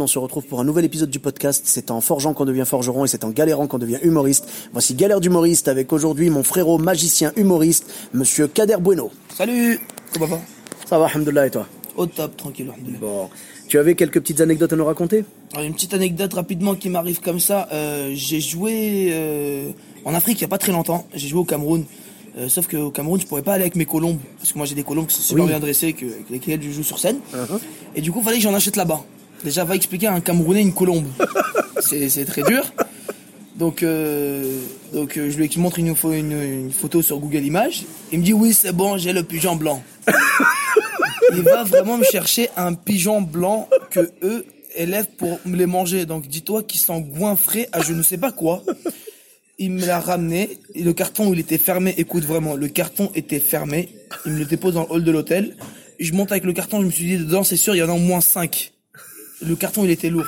On se retrouve pour un nouvel épisode du podcast. C'est en forgeant qu'on devient forgeron et c'est en galérant qu'on devient humoriste. Voici Galère d'humoriste avec aujourd'hui mon frérot magicien humoriste, monsieur Kader Bueno. Salut Comment va? Ça va, alhamdoulilah, et toi? Au top, tranquille. alhamdoulilah. Bon. Tu avais quelques petites anecdotes à nous raconter? Alors, une petite anecdote rapidement qui m'arrive comme ça. Euh, j'ai joué euh, en Afrique il n'y a pas très longtemps. J'ai joué au Cameroun. Euh, sauf qu'au Cameroun, je pourrais pas aller avec mes colombes. Parce que moi, j'ai des colombes qui sont super Oui. bien dressées, que, avec lesquelles je joue sur scène. Uh-huh. Et du coup, il fallait que j'en achète là-bas. Déjà, va expliquer à un Camerounais une colombe. c'est très dur. Donc, euh, donc euh, je lui montre une, une, une photo sur Google Images. Il me dit oui, c'est bon, j'ai le pigeon blanc. Il va vraiment me chercher un pigeon blanc que eux élèvent pour me les manger. Donc dis-toi qu'ils sont goinfrés à je ne sais pas quoi. Il me l'a ramené. Le carton, il était fermé. Écoute vraiment, le carton était fermé. Il me le dépose dans le hall de l'hôtel. Je monte avec le carton. Je me suis dit dedans, c'est sûr, il y en a au moins 5. Le carton, il était lourd.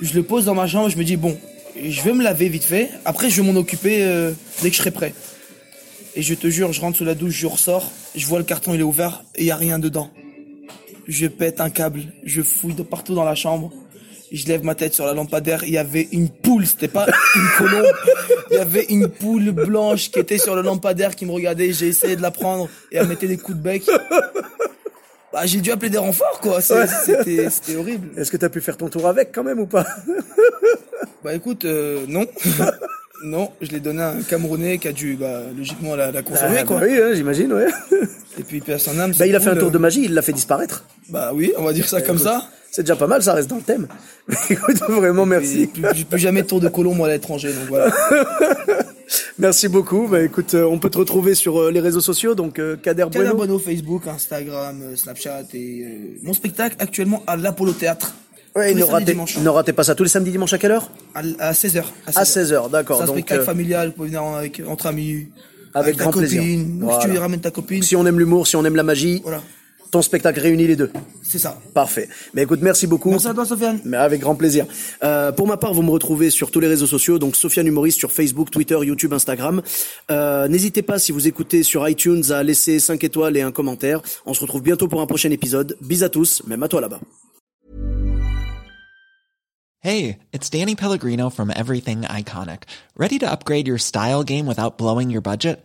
Je le pose dans ma chambre. Je me dis bon, je vais me laver vite fait. Après, je vais m'en occuper euh, dès que je serai prêt. Et je te jure, je rentre sous la douche, je ressors, je vois le carton, il est ouvert et il y a rien dedans. Je pète un câble, je fouille de partout dans la chambre. Je lève ma tête sur la lampadaire, il y avait une poule, c'était pas une colombe. Il y avait une poule blanche qui était sur le lampadaire qui me regardait, j'ai essayé de la prendre et elle mettait des coups de bec. Bah, j'ai dû appeler des renforts quoi, c'était horrible. Est-ce que tu as pu faire ton tour avec quand même ou pas Bah écoute, euh, non. non, je l'ai donné à un Camerounais qui a dû bah, logiquement la, la consommer Ah, quoi. bah Oui, hein, j'imagine, ouais. Et puis paix à son âme. Bah, il a fait un tour euh. de magie, il l'a fait disparaître. Bah oui, on va dire ça comme Écoute, ça. C'est déjà pas mal, ça reste dans le thème. Écoute, vraiment Et merci. plus- plus jamais de tour de colombe à l'étranger, donc voilà. Merci beaucoup. Bah écoute, euh, on peut te retrouver sur euh, les réseaux sociaux, donc euh, Kader Kader Bueno. Bueno, Facebook, Instagram, Snapchat et euh, mon spectacle actuellement à l'Apollo Théâtre. Ouais, ne ratez, ne ratez pas ça tous les samedis dimanches à quelle heure? À, 16h. À 16h, d'accord. C'est un Donc, spectacle euh, familial, vous pouvez venir avec, entre amis. Avec ta grand plaisir. Si tu ramènes ta copine. si on aime l'humour, si on aime la magie, Voilà, ton spectacle réunit les deux. c'est ça. Parfait. Mais écoute, merci beaucoup. Merci à toi, Sofiane. Mais avec grand plaisir. Euh, pour ma part, vous me retrouvez sur tous les réseaux sociaux, donc Sofiane Humoriste sur Facebook, Twitter, YouTube, Instagram. Euh, N'hésitez pas, si vous écoutez sur iTunes, à laisser 5 étoiles et un commentaire. On se retrouve bientôt pour un prochain épisode. Bis à tous, même à toi là-bas. Hey, it's Danny Pellegrino from Everything Iconic. Ready to upgrade your style game without blowing your budget?